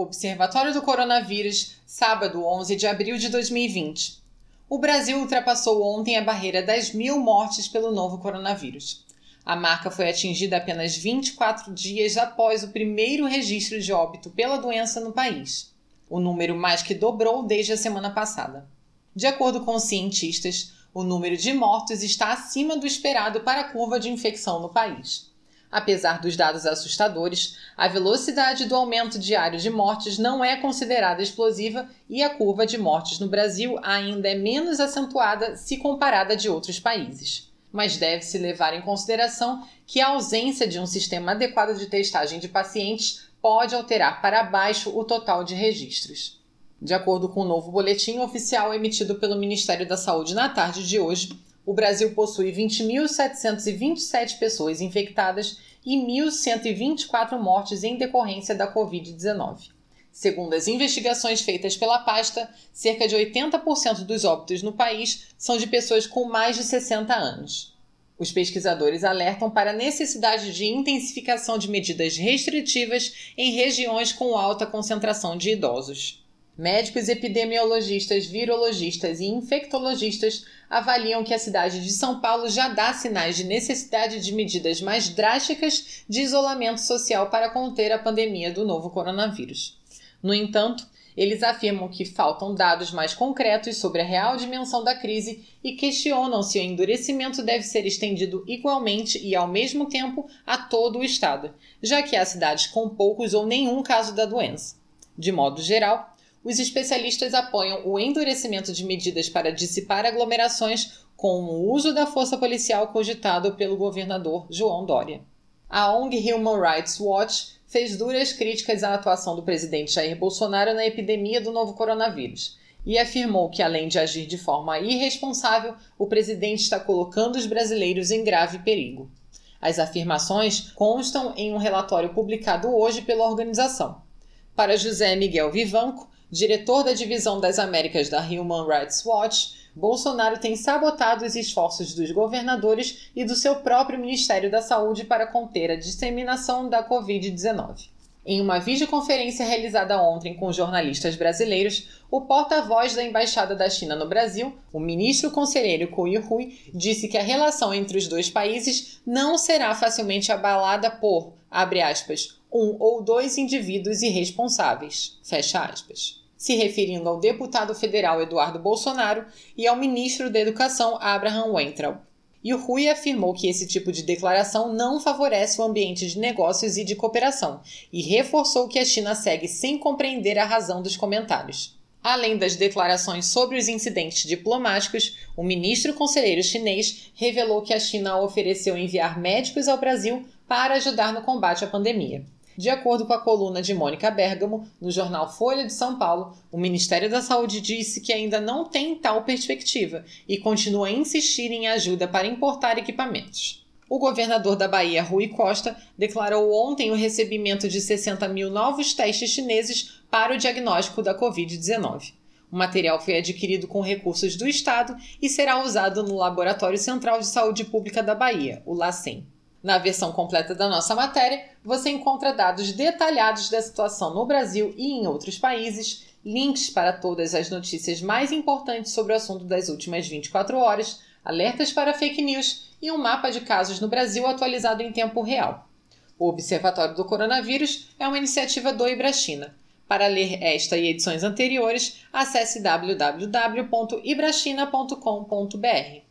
Observatório do Coronavírus, sábado 11 de abril de 2020. O Brasil ultrapassou ontem a barreira das mil mortes pelo novo coronavírus. A marca foi atingida apenas 24 dias após o primeiro registro de óbito pela doença no país. O número mais que dobrou desde a semana passada. De acordo com cientistas, o número de mortos está acima do esperado para a curva de infecção no país. Apesar dos dados assustadores, a velocidade do aumento diário de mortes não é considerada explosiva e a curva de mortes no Brasil ainda é menos acentuada se comparada de outros países. Mas deve-se levar em consideração que a ausência de um sistema adequado de testagem de pacientes pode alterar para baixo o total de registros. De acordo com o um novo boletim oficial emitido pelo Ministério da Saúde na tarde de hoje, o Brasil possui 20.727 pessoas infectadas e 1.124 mortes em decorrência da Covid-19. Segundo as investigações feitas pela pasta, cerca de 80% dos óbitos no país são de pessoas com mais de 60 anos. Os pesquisadores alertam para a necessidade de intensificação de medidas restritivas em regiões com alta concentração de idosos. Médicos epidemiologistas, virologistas e infectologistas avaliam que a cidade de São Paulo já dá sinais de necessidade de medidas mais drásticas de isolamento social para conter a pandemia do novo coronavírus. No entanto, eles afirmam que faltam dados mais concretos sobre a real dimensão da crise e questionam se o endurecimento deve ser estendido igualmente e ao mesmo tempo a todo o estado, já que há cidades com poucos ou nenhum caso da doença. De modo geral, os especialistas apoiam o endurecimento de medidas para dissipar aglomerações com o uso da força policial cogitado pelo governador João Dória. A ONG Human Rights Watch fez duras críticas à atuação do presidente Jair Bolsonaro na epidemia do novo coronavírus e afirmou que, além de agir de forma irresponsável, o presidente está colocando os brasileiros em grave perigo. As afirmações constam em um relatório publicado hoje pela organização. Para José Miguel Vivanco, diretor da Divisão das Américas da Human Rights Watch, Bolsonaro tem sabotado os esforços dos governadores e do seu próprio Ministério da Saúde para conter a disseminação da Covid-19. Em uma videoconferência realizada ontem com jornalistas brasileiros, o porta-voz da Embaixada da China no Brasil, o ministro conselheiro Ko Hui, disse que a relação entre os dois países não será facilmente abalada por, abre aspas, um ou dois indivíduos irresponsáveis, fecha aspas se referindo ao deputado federal Eduardo Bolsonaro e ao ministro da Educação Abraham Weintraub. E o Rui afirmou que esse tipo de declaração não favorece o ambiente de negócios e de cooperação, e reforçou que a China segue sem compreender a razão dos comentários. Além das declarações sobre os incidentes diplomáticos, o ministro conselheiro chinês revelou que a China ofereceu enviar médicos ao Brasil para ajudar no combate à pandemia. De acordo com a coluna de Mônica Bergamo, no jornal Folha de São Paulo, o Ministério da Saúde disse que ainda não tem tal perspectiva e continua a insistir em ajuda para importar equipamentos. O governador da Bahia, Rui Costa, declarou ontem o recebimento de 60 mil novos testes chineses para o diagnóstico da Covid-19. O material foi adquirido com recursos do Estado e será usado no Laboratório Central de Saúde Pública da Bahia, o LACEN. Na versão completa da nossa matéria, você encontra dados detalhados da situação no Brasil e em outros países, links para todas as notícias mais importantes sobre o assunto das últimas 24 horas, alertas para fake news e um mapa de casos no Brasil atualizado em tempo real. O Observatório do Coronavírus é uma iniciativa do Ibrachina. Para ler esta e edições anteriores, acesse www.ibrachina.com.br.